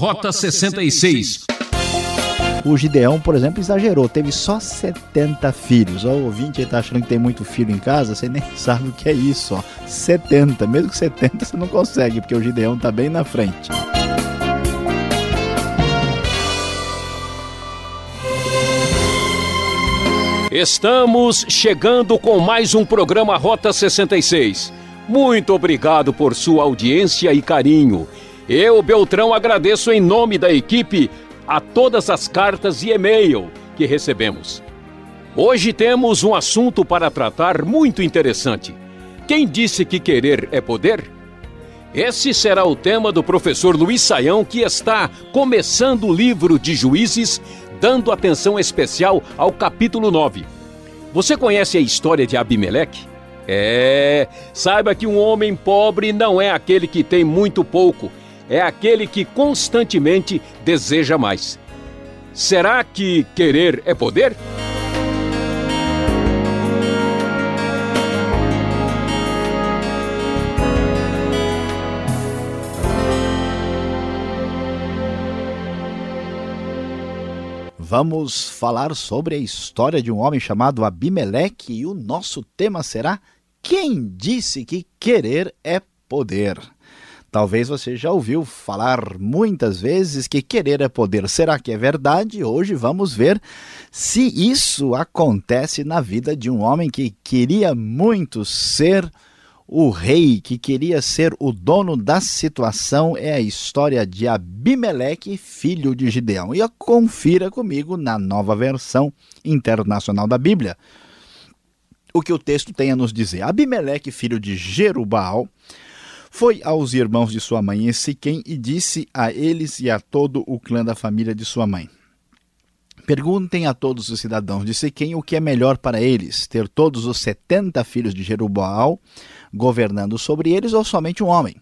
Rota 66. O Gideão, por exemplo, exagerou, teve só 70 filhos. O ouvinte está achando que tem muito filho em casa, você nem sabe o que é isso, ó. 70, mesmo que 70 você não consegue, porque o Gideão está bem na frente. Estamos chegando com mais um programa Rota 66. Muito obrigado por sua audiência e carinho. Eu, Beltrão, agradeço em nome da equipe a todas as cartas e e-mail que recebemos. Hoje temos um assunto para tratar muito interessante. Quem disse que querer é poder? Esse será o tema do professor Luiz Saião, que está começando o livro de Juízes dando atenção especial ao capítulo 9. Você conhece a história de Abimeleque? É, saiba que um homem pobre não é aquele que tem muito pouco, é aquele que constantemente deseja mais. Será que querer é poder? Vamos falar sobre a história de um homem chamado Abimeleque e o nosso tema será Quem disse que querer é poder? Talvez você já ouviu falar muitas vezes que querer é poder. Será que é verdade? Hoje vamos ver se isso acontece na vida de um homem que queria muito ser o rei que queria ser o dono da situação é a história de Abimeleque, filho de Gideão. E confira comigo na nova versão internacional da Bíblia o que o texto tem a nos dizer. Abimeleque, filho de Jerubal, foi aos irmãos de sua mãe em Siquém e disse a eles e a todo o clã da família de sua mãe: Perguntem a todos os cidadãos de Siquém o que é melhor para eles, ter todos os setenta filhos de Jerubal governando sobre eles ou somente um homem.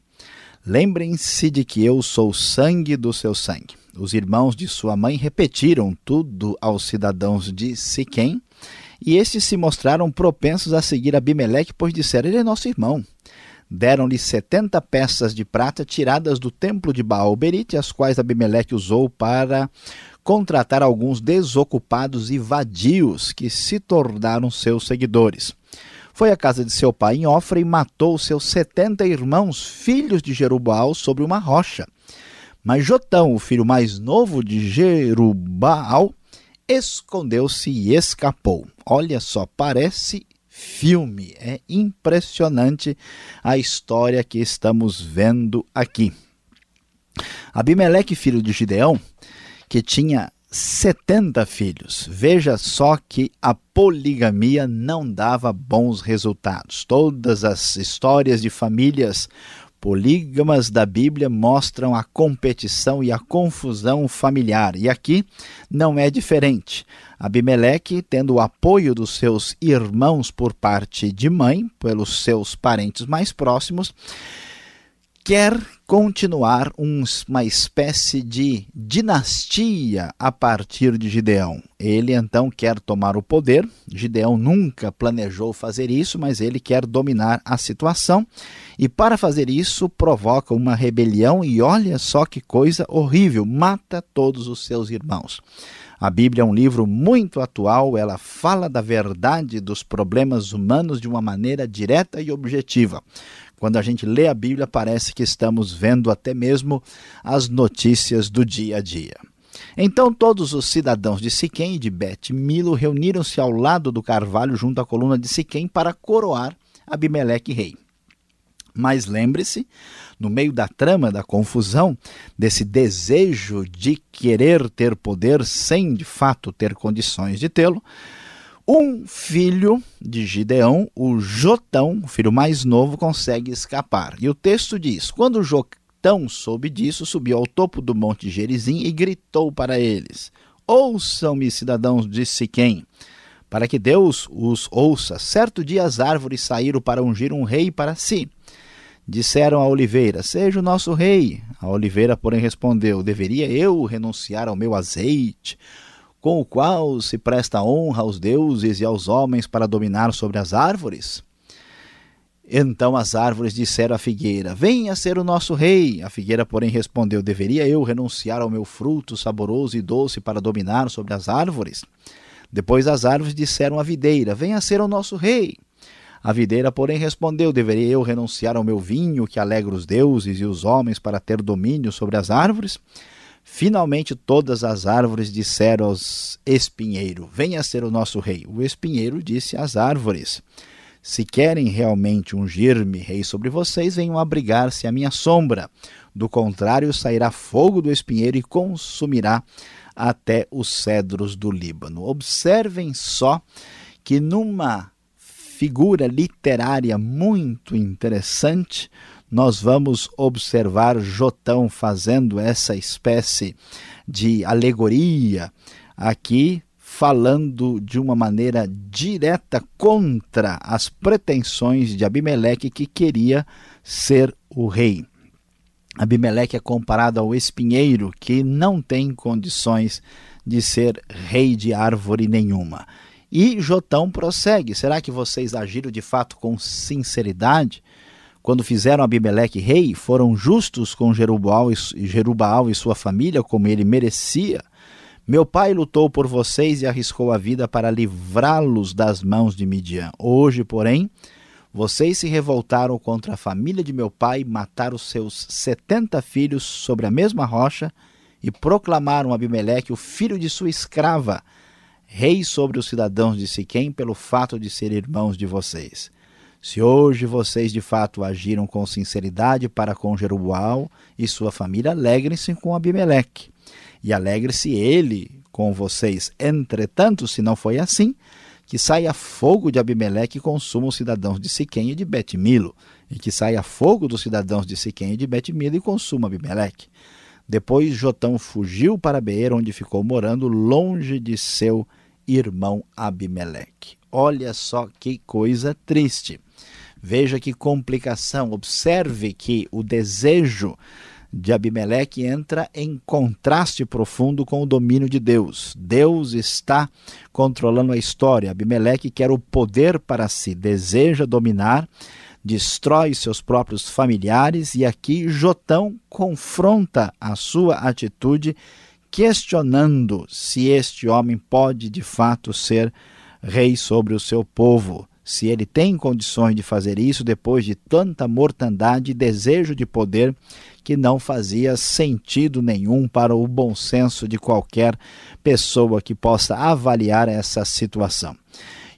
Lembrem-se de que eu sou sangue do seu sangue. Os irmãos de sua mãe repetiram tudo aos cidadãos de Siquém, e estes se mostraram propensos a seguir Abimeleque, pois disseram: Ele é nosso irmão. Deram-lhe setenta peças de prata tiradas do templo de Baal-Berite, as quais Abimeleque usou para contratar alguns desocupados e vadios que se tornaram seus seguidores foi à casa de seu pai em Ofra e matou seus setenta irmãos, filhos de Jerubal, sobre uma rocha. Mas Jotão, o filho mais novo de Jerubal, escondeu-se e escapou. Olha só, parece filme. É impressionante a história que estamos vendo aqui. Abimeleque, filho de Gideão, que tinha 70 filhos. Veja só que a poligamia não dava bons resultados. Todas as histórias de famílias polígamas da Bíblia mostram a competição e a confusão familiar. E aqui não é diferente. Abimeleque, tendo o apoio dos seus irmãos por parte de mãe, pelos seus parentes mais próximos, quer continuar uma espécie de dinastia a partir de Gideão. Ele então quer tomar o poder. Gideão nunca planejou fazer isso, mas ele quer dominar a situação e, para fazer isso, provoca uma rebelião e olha só que coisa horrível: mata todos os seus irmãos. A Bíblia é um livro muito atual, ela fala da verdade dos problemas humanos de uma maneira direta e objetiva. Quando a gente lê a Bíblia, parece que estamos vendo até mesmo as notícias do dia a dia. Então todos os cidadãos de Siquém e de Bet Milo reuniram-se ao lado do carvalho junto à coluna de Siquém para coroar Abimeleque rei. Mas lembre-se, no meio da trama, da confusão, desse desejo de querer ter poder sem de fato ter condições de tê-lo, um filho de Gideão, o Jotão, o filho mais novo, consegue escapar. E o texto diz: Quando Jotão soube disso, subiu ao topo do monte Gerizim e gritou para eles: Ouçam-me, cidadãos de Siquém, para que Deus os ouça. Certo dia as árvores saíram para ungir um rei para si. Disseram à oliveira: Seja o nosso rei. A oliveira, porém, respondeu: Deveria eu renunciar ao meu azeite? com o qual se presta honra aos deuses e aos homens para dominar sobre as árvores? Então as árvores disseram à figueira: Venha ser o nosso rei. A figueira, porém, respondeu: Deveria eu renunciar ao meu fruto saboroso e doce para dominar sobre as árvores? Depois as árvores disseram à videira: Venha ser o nosso rei. A videira, porém, respondeu: Deveria eu renunciar ao meu vinho, que alegra os deuses e os homens, para ter domínio sobre as árvores? Finalmente, todas as árvores disseram aos espinheiro: Venha ser o nosso rei. O espinheiro disse às árvores: Se querem realmente ungir-me rei sobre vocês, venham abrigar-se à minha sombra. Do contrário, sairá fogo do espinheiro e consumirá até os cedros do Líbano. Observem só que numa figura literária muito interessante, nós vamos observar Jotão fazendo essa espécie de alegoria aqui, falando de uma maneira direta contra as pretensões de Abimeleque que queria ser o rei. Abimeleque é comparado ao espinheiro que não tem condições de ser rei de árvore nenhuma. E Jotão prossegue: será que vocês agiram de fato com sinceridade? Quando fizeram Abimeleque rei, foram justos com Jerubaal e, Jerubaal e sua família, como ele merecia? Meu pai lutou por vocês e arriscou a vida para livrá-los das mãos de Midian. Hoje, porém, vocês se revoltaram contra a família de meu pai, mataram seus setenta filhos sobre a mesma rocha e proclamaram Abimeleque, o filho de sua escrava, rei sobre os cidadãos de Siquém pelo fato de ser irmãos de vocês. Se hoje vocês de fato agiram com sinceridade para com Jerubaal e sua família, alegrem-se com Abimeleque. E alegre-se ele com vocês. Entretanto, se não foi assim, que saia fogo de Abimeleque e consuma os cidadãos de Siquém e de Betmilo, e que saia fogo dos cidadãos de Siquém e de Betmilo e consuma Abimeleque. Depois Jotão fugiu para Beer, onde ficou morando longe de seu irmão Abimeleque. Olha só que coisa triste. Veja que complicação. Observe que o desejo de Abimeleque entra em contraste profundo com o domínio de Deus. Deus está controlando a história. Abimeleque quer o poder para si, deseja dominar, destrói seus próprios familiares e aqui Jotão confronta a sua atitude questionando se este homem pode de fato ser rei sobre o seu povo, se ele tem condições de fazer isso depois de tanta mortandade e desejo de poder que não fazia sentido nenhum para o bom senso de qualquer pessoa que possa avaliar essa situação.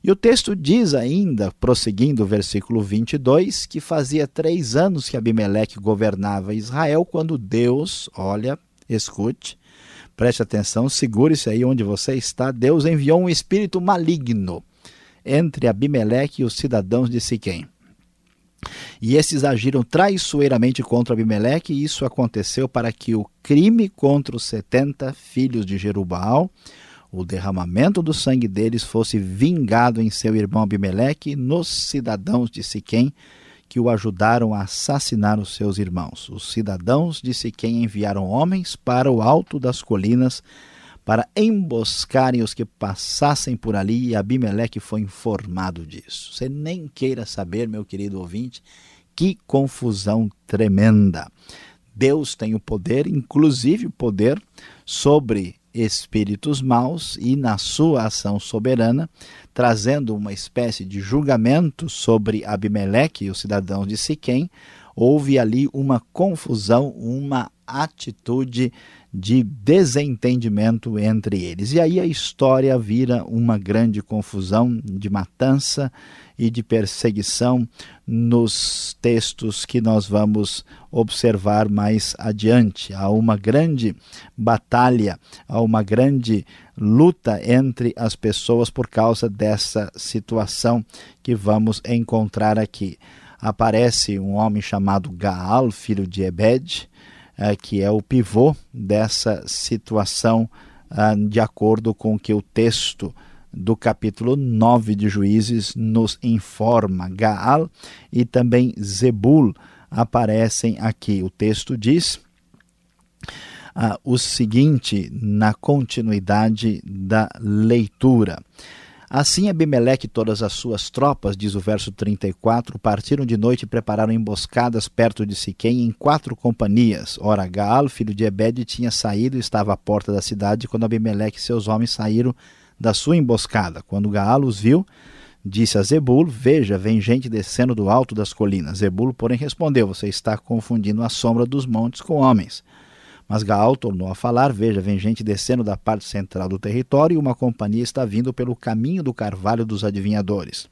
E o texto diz ainda, prosseguindo o versículo 22, que fazia três anos que Abimeleque governava Israel, quando Deus, olha, escute, Preste atenção, segure-se aí onde você está. Deus enviou um espírito maligno entre Abimeleque e os cidadãos de Siquém. E esses agiram traiçoeiramente contra Abimeleque, e isso aconteceu para que o crime contra os setenta filhos de Jerubaal, o derramamento do sangue deles, fosse vingado em seu irmão Abimeleque nos cidadãos de Siquém, que o ajudaram a assassinar os seus irmãos. Os cidadãos de Siquém enviaram homens para o alto das colinas para emboscarem os que passassem por ali e Abimeleque foi informado disso. Você nem queira saber, meu querido ouvinte, que confusão tremenda. Deus tem o poder, inclusive o poder sobre espíritos maus e na sua ação soberana trazendo uma espécie de julgamento sobre Abimeleque e os cidadãos de Siquém, houve ali uma confusão, uma atitude de desentendimento entre eles. E aí a história vira uma grande confusão de matança e de perseguição nos textos que nós vamos observar mais adiante. Há uma grande batalha, há uma grande luta entre as pessoas por causa dessa situação que vamos encontrar aqui. Aparece um homem chamado Gaal, filho de Ebed, que é o pivô dessa situação, ah, de acordo com o que o texto do capítulo 9 de Juízes nos informa. Gaal e também Zebul aparecem aqui. O texto diz ah, o seguinte na continuidade da leitura. Assim Abimeleque e todas as suas tropas, diz o verso 34, partiram de noite e prepararam emboscadas perto de Siquém em quatro companhias. Ora, Gaal, filho de Ebed, tinha saído e estava à porta da cidade quando Abimeleque e seus homens saíram da sua emboscada. Quando Gaal os viu, disse a Zebul: Veja, vem gente descendo do alto das colinas. Zebul, porém, respondeu: Você está confundindo a sombra dos montes com homens. Mas Gaal tornou a falar: Veja, vem gente descendo da parte central do território e uma companhia está vindo pelo caminho do carvalho dos adivinhadores.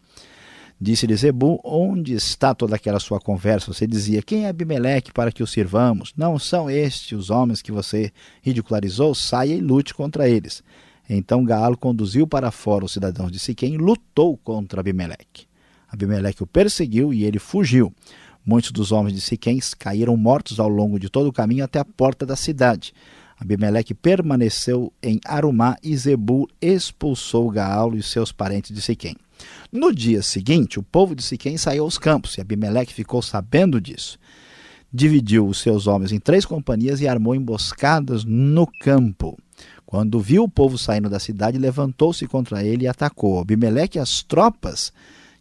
Disse-lhe Zebul: Onde está toda aquela sua conversa? Você dizia: Quem é Abimeleque para que o sirvamos? Não são estes os homens que você ridicularizou? Saia e lute contra eles. Então Gaal conduziu para fora os cidadãos de Siquém e lutou contra Abimeleque. Abimeleque o perseguiu e ele fugiu. Muitos dos homens de Siquém caíram mortos ao longo de todo o caminho até a porta da cidade. Abimeleque permaneceu em Arumá e Zebul expulsou Gaal e seus parentes de Siquém. No dia seguinte, o povo de Siquém saiu aos campos e Abimeleque ficou sabendo disso. Dividiu os seus homens em três companhias e armou emboscadas no campo. Quando viu o povo saindo da cidade, levantou-se contra ele e atacou. Abimeleque e as tropas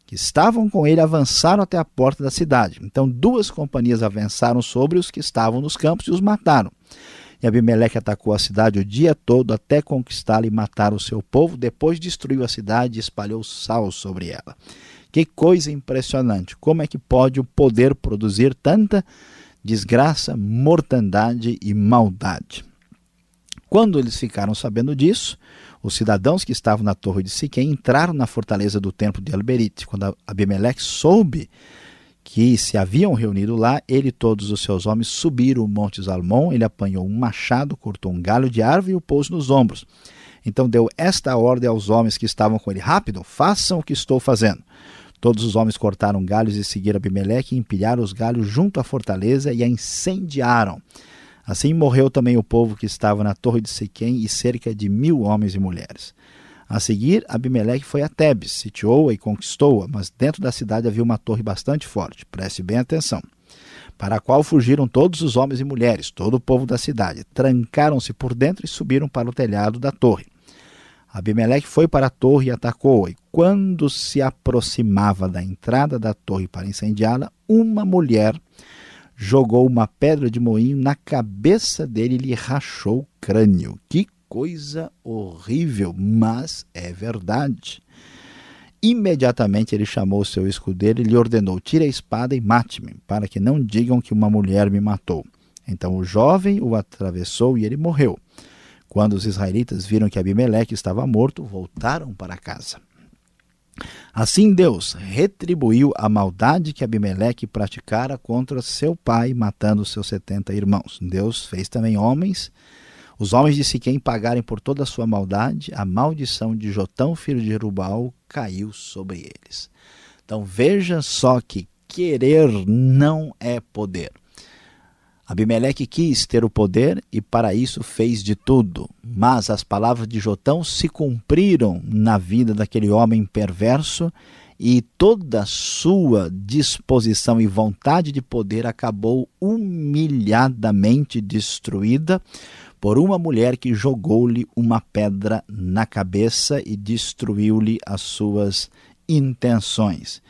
que estavam com ele avançaram até a porta da cidade. Então duas companhias avançaram sobre os que estavam nos campos e os mataram. E Abimeleque atacou a cidade o dia todo até conquistá-la e matar o seu povo. Depois destruiu a cidade e espalhou sal sobre ela. Que coisa impressionante! Como é que pode o poder produzir tanta desgraça, mortandade e maldade? Quando eles ficaram sabendo disso, os cidadãos que estavam na torre de Siquém entraram na fortaleza do templo de Alberite. Quando Abimeleque soube que se haviam reunido lá, ele e todos os seus homens subiram o monte Zalmon, ele apanhou um machado, cortou um galho de árvore e o pôs nos ombros. Então deu esta ordem aos homens que estavam com ele: Rápido, façam o que estou fazendo. Todos os homens cortaram galhos e seguiram Abimeleque e empilharam os galhos junto à fortaleza e a incendiaram. Assim morreu também o povo que estava na torre de Siquém e cerca de mil homens e mulheres. A seguir, Abimeleque foi a Tebes, sitiou-a e conquistou-a, mas dentro da cidade havia uma torre bastante forte, preste bem atenção, para a qual fugiram todos os homens e mulheres, todo o povo da cidade. Trancaram-se por dentro e subiram para o telhado da torre. Abimeleque foi para a torre e atacou-a, e quando se aproximava da entrada da torre para incendiá-la, uma mulher jogou uma pedra de moinho na cabeça dele e lhe rachou o crânio. Que coisa horrível, mas é verdade. Imediatamente ele chamou seu escudeiro e lhe ordenou: Tire a espada e mate-me, para que não digam que uma mulher me matou. Então o jovem o atravessou e ele morreu. Quando os israelitas viram que Abimeleque estava morto, voltaram para casa. Assim Deus retribuiu a maldade que Abimeleque praticara contra seu pai, matando seus setenta irmãos. Deus fez também homens, os homens de Siquém pagarem por toda a sua maldade, a maldição de Jotão, filho de Jerubal, caiu sobre eles. Então veja só que querer não é poder. Abimeleque quis ter o poder e para isso fez de tudo. Mas as palavras de Jotão se cumpriram na vida daquele homem perverso e toda sua disposição e vontade de poder acabou humilhadamente destruída por uma mulher que jogou-lhe uma pedra na cabeça e destruiu-lhe as suas intenções.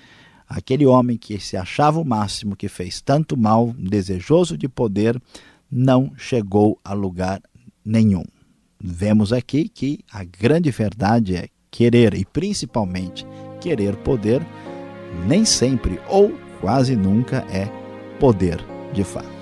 Aquele homem que se achava o máximo, que fez tanto mal, desejoso de poder, não chegou a lugar nenhum. Vemos aqui que a grande verdade é querer, e principalmente querer poder, nem sempre ou quase nunca é poder de fato.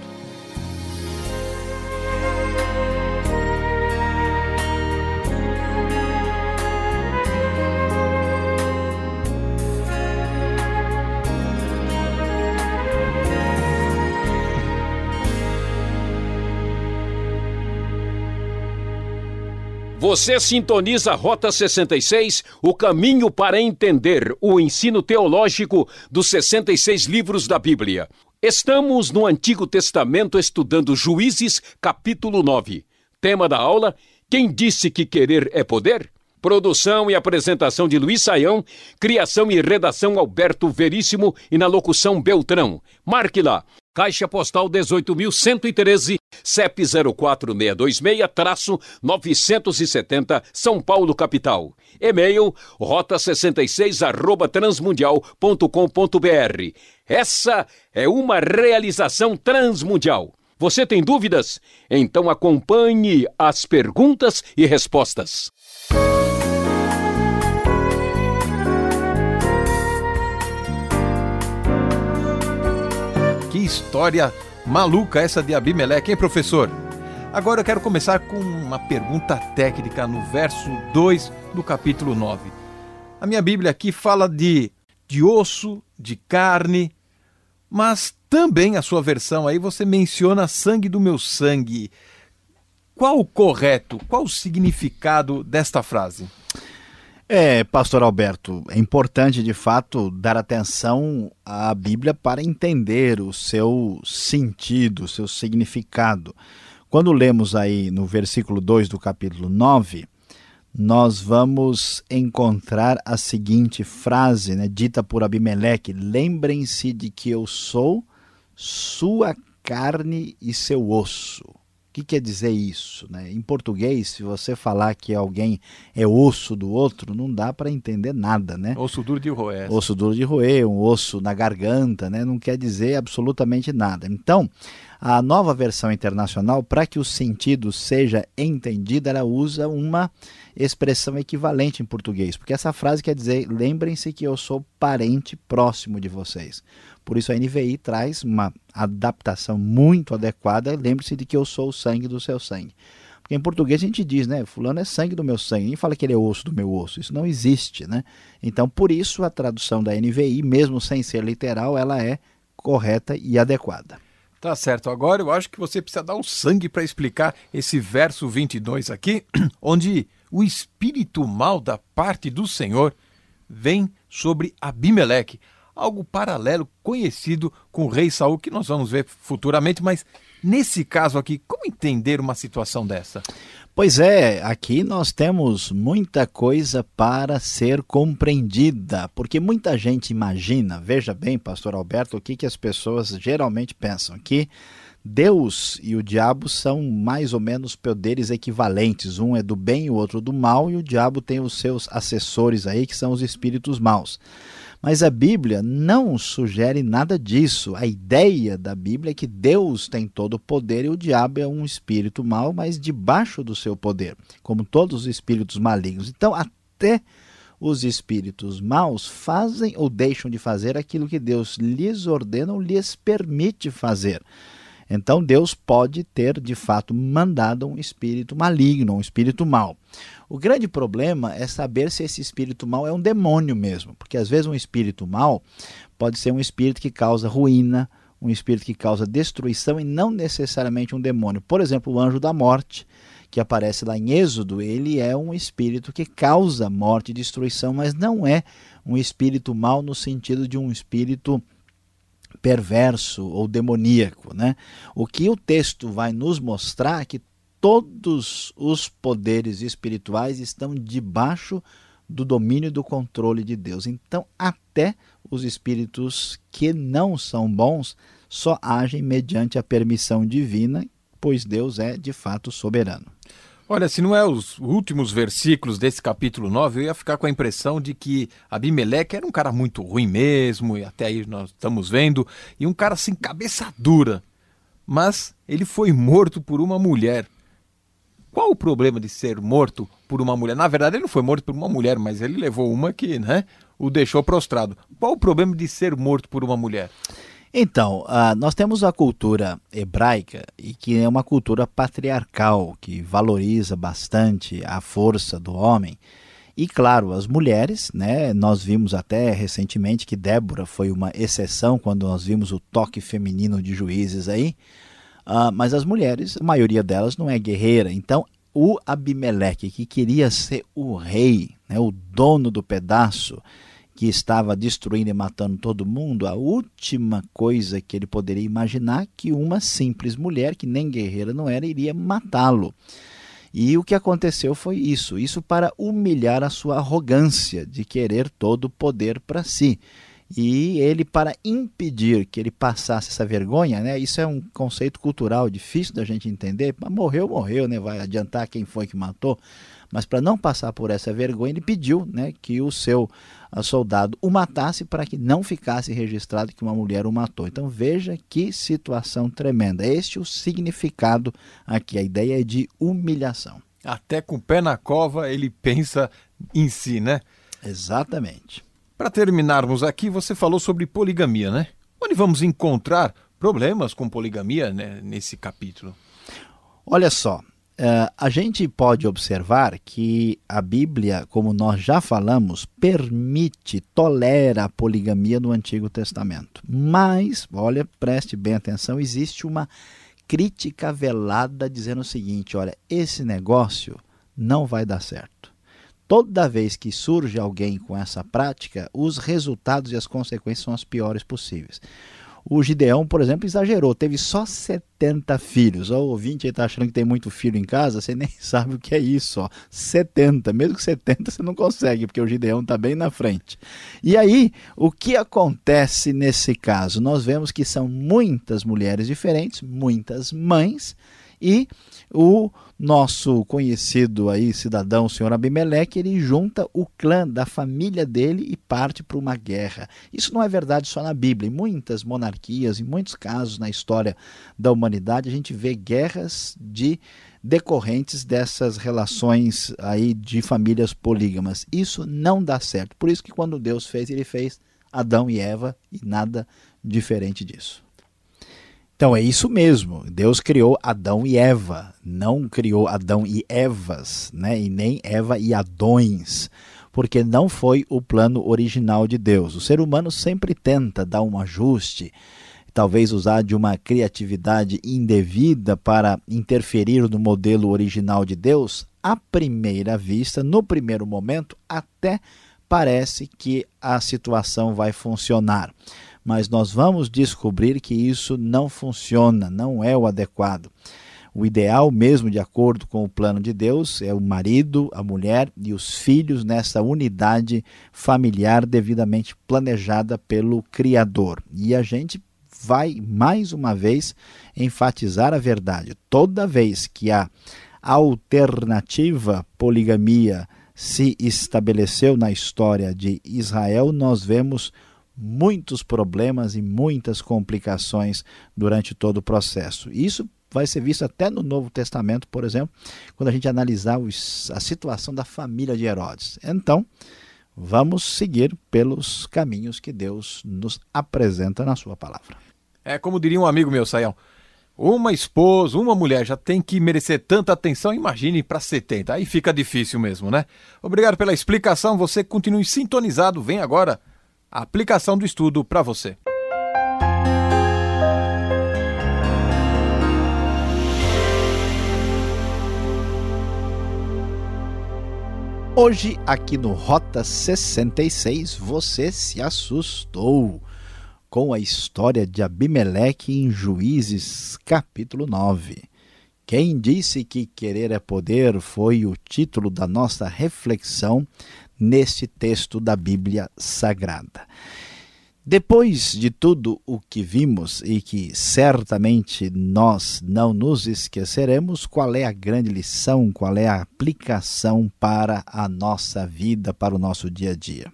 Você sintoniza Rota 66, o caminho para entender o ensino teológico dos 66 livros da Bíblia. Estamos no Antigo Testamento estudando Juízes, capítulo 9. Tema da aula: Quem disse que querer é poder? Produção e apresentação de Luiz Saião, criação e redação Alberto Veríssimo e na locução Beltrão. Marque lá Caixa Postal 18.113, CEP 04626-970, São Paulo, capital. E-mail rota66 arroba transmundial.com.br. Essa é uma realização transmundial. Você tem dúvidas? Então acompanhe as perguntas e respostas. História maluca essa de Abimeleque, hein, professor? Agora eu quero começar com uma pergunta técnica no verso 2 do capítulo 9. A minha Bíblia aqui fala de, de osso, de carne, mas também a sua versão aí você menciona sangue do meu sangue. Qual o correto? Qual o significado desta frase? É, pastor Alberto, é importante de fato dar atenção à Bíblia para entender o seu sentido, o seu significado. Quando lemos aí no versículo 2 do capítulo 9, nós vamos encontrar a seguinte frase, né, dita por Abimeleque: Lembrem-se de que eu sou sua carne e seu osso que quer dizer isso? Né? Em português, se você falar que alguém é osso do outro, não dá para entender nada. Né? Osso duro de roer. Osso duro de roer, um osso na garganta, né? não quer dizer absolutamente nada. Então, a nova versão internacional, para que o sentido seja entendido, ela usa uma expressão equivalente em português, porque essa frase quer dizer: lembrem-se que eu sou parente próximo de vocês. Por isso a NVI traz uma adaptação muito adequada. Lembre-se de que eu sou o sangue do seu sangue. Porque em português a gente diz, né? Fulano é sangue do meu sangue. Ninguém fala que ele é osso do meu osso. Isso não existe, né? Então, por isso, a tradução da NVI, mesmo sem ser literal, ela é correta e adequada. Tá certo. Agora eu acho que você precisa dar o sangue para explicar esse verso 22 aqui, onde o espírito mal da parte do Senhor vem sobre Abimeleque algo paralelo, conhecido com o rei Saul, que nós vamos ver futuramente, mas nesse caso aqui, como entender uma situação dessa? Pois é, aqui nós temos muita coisa para ser compreendida, porque muita gente imagina, veja bem, pastor Alberto, o que, que as pessoas geralmente pensam, que Deus e o diabo são mais ou menos poderes equivalentes, um é do bem e o outro do mal, e o diabo tem os seus assessores aí, que são os espíritos maus. Mas a Bíblia não sugere nada disso. A ideia da Bíblia é que Deus tem todo o poder e o diabo é um espírito mau, mas debaixo do seu poder, como todos os espíritos malignos. Então, até os espíritos maus fazem ou deixam de fazer aquilo que Deus lhes ordena ou lhes permite fazer. Então Deus pode ter de fato mandado um espírito maligno, um espírito mau. O grande problema é saber se esse espírito mau é um demônio mesmo, porque às vezes um espírito mau pode ser um espírito que causa ruína, um espírito que causa destruição e não necessariamente um demônio. Por exemplo, o anjo da morte, que aparece lá em Êxodo, ele é um espírito que causa morte e destruição, mas não é um espírito mau no sentido de um espírito perverso ou demoníaco, né? O que o texto vai nos mostrar é que todos os poderes espirituais estão debaixo do domínio e do controle de Deus. Então, até os espíritos que não são bons só agem mediante a permissão divina, pois Deus é de fato soberano. Olha, se não é os últimos versículos desse capítulo 9, eu ia ficar com a impressão de que Abimeleque era um cara muito ruim mesmo, e até aí nós estamos vendo, e um cara assim, cabeça dura. Mas ele foi morto por uma mulher. Qual o problema de ser morto por uma mulher? Na verdade, ele não foi morto por uma mulher, mas ele levou uma que né, o deixou prostrado. Qual o problema de ser morto por uma mulher? Então, uh, nós temos a cultura hebraica, e que é uma cultura patriarcal, que valoriza bastante a força do homem. E claro, as mulheres, né? Nós vimos até recentemente que Débora foi uma exceção quando nós vimos o toque feminino de juízes aí. Uh, mas as mulheres, a maioria delas não é guerreira. Então, o Abimeleque, que queria ser o rei, né, o dono do pedaço, que estava destruindo e matando todo mundo, a última coisa que ele poderia imaginar que uma simples mulher, que nem guerreira não era, iria matá-lo. E o que aconteceu foi isso, isso para humilhar a sua arrogância de querer todo o poder para si. E ele, para impedir que ele passasse essa vergonha, né? Isso é um conceito cultural difícil da gente entender. Morreu, morreu, né? Vai adiantar quem foi que matou. Mas para não passar por essa vergonha, ele pediu né, que o seu soldado o matasse para que não ficasse registrado que uma mulher o matou. Então veja que situação tremenda. Este é o significado aqui. A ideia é de humilhação. Até com o pé na cova ele pensa em si, né? Exatamente. Para terminarmos aqui, você falou sobre poligamia, né? Onde vamos encontrar problemas com poligamia né, nesse capítulo? Olha só, Uh, a gente pode observar que a Bíblia, como nós já falamos, permite, tolera a poligamia no Antigo Testamento. Mas, olha, preste bem atenção, existe uma crítica velada dizendo o seguinte: olha, esse negócio não vai dar certo. Toda vez que surge alguém com essa prática, os resultados e as consequências são as piores possíveis. O Gideão, por exemplo, exagerou, teve só 70 filhos. O ouvinte está achando que tem muito filho em casa, você nem sabe o que é isso. Ó. 70, mesmo que 70 você não consegue, porque o Gideão está bem na frente. E aí, o que acontece nesse caso? Nós vemos que são muitas mulheres diferentes, muitas mães, e o nosso conhecido aí cidadão, o senhor Abimeleque, ele junta o clã da família dele e parte para uma guerra. Isso não é verdade só na Bíblia. Em muitas monarquias, em muitos casos na história da humanidade, a gente vê guerras de decorrentes dessas relações aí de famílias polígamas. Isso não dá certo. Por isso que quando Deus fez, ele fez Adão e Eva e nada diferente disso. Então é isso mesmo. Deus criou Adão e Eva, não criou Adão e Evas, né? E nem Eva e Adões, porque não foi o plano original de Deus. O ser humano sempre tenta dar um ajuste, talvez usar de uma criatividade indevida para interferir no modelo original de Deus. À primeira vista, no primeiro momento, até parece que a situação vai funcionar mas nós vamos descobrir que isso não funciona, não é o adequado. O ideal, mesmo de acordo com o plano de Deus, é o marido, a mulher e os filhos nessa unidade familiar devidamente planejada pelo Criador. E a gente vai mais uma vez enfatizar a verdade. Toda vez que a alternativa poligamia se estabeleceu na história de Israel, nós vemos muitos problemas e muitas complicações durante todo o processo. Isso vai ser visto até no Novo Testamento, por exemplo, quando a gente analisar a situação da família de Herodes. Então, vamos seguir pelos caminhos que Deus nos apresenta na sua palavra. É como diria um amigo meu, Saião, uma esposa, uma mulher já tem que merecer tanta atenção, imagine para 70. Aí fica difícil mesmo, né? Obrigado pela explicação, você continue sintonizado, vem agora a aplicação do estudo para você. Hoje, aqui no Rota 66, você se assustou com a história de Abimeleque em Juízes, capítulo 9. Quem disse que querer é poder foi o título da nossa reflexão neste texto da Bíblia Sagrada. Depois de tudo o que vimos e que certamente nós não nos esqueceremos, qual é a grande lição, qual é a aplicação para a nossa vida, para o nosso dia a dia?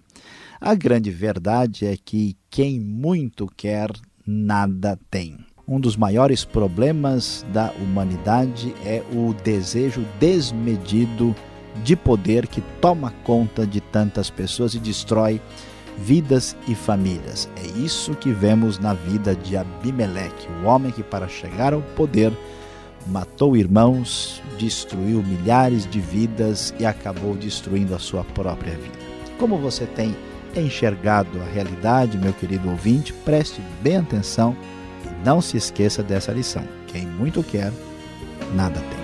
A grande verdade é que quem muito quer, nada tem. Um dos maiores problemas da humanidade é o desejo desmedido de poder que toma conta de tantas pessoas e destrói vidas e famílias. É isso que vemos na vida de Abimeleque, o homem que, para chegar ao poder, matou irmãos, destruiu milhares de vidas e acabou destruindo a sua própria vida. Como você tem enxergado a realidade, meu querido ouvinte, preste bem atenção e não se esqueça dessa lição. Quem muito quer, nada tem.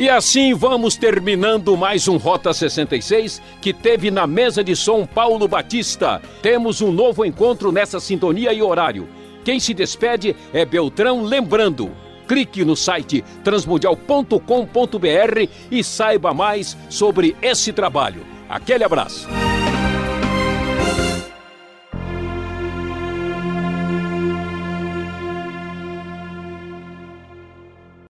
E assim vamos terminando mais um Rota 66 que teve na mesa de som Paulo Batista. Temos um novo encontro nessa sintonia e horário. Quem se despede é Beltrão lembrando. Clique no site transmundial.com.br e saiba mais sobre esse trabalho. Aquele abraço.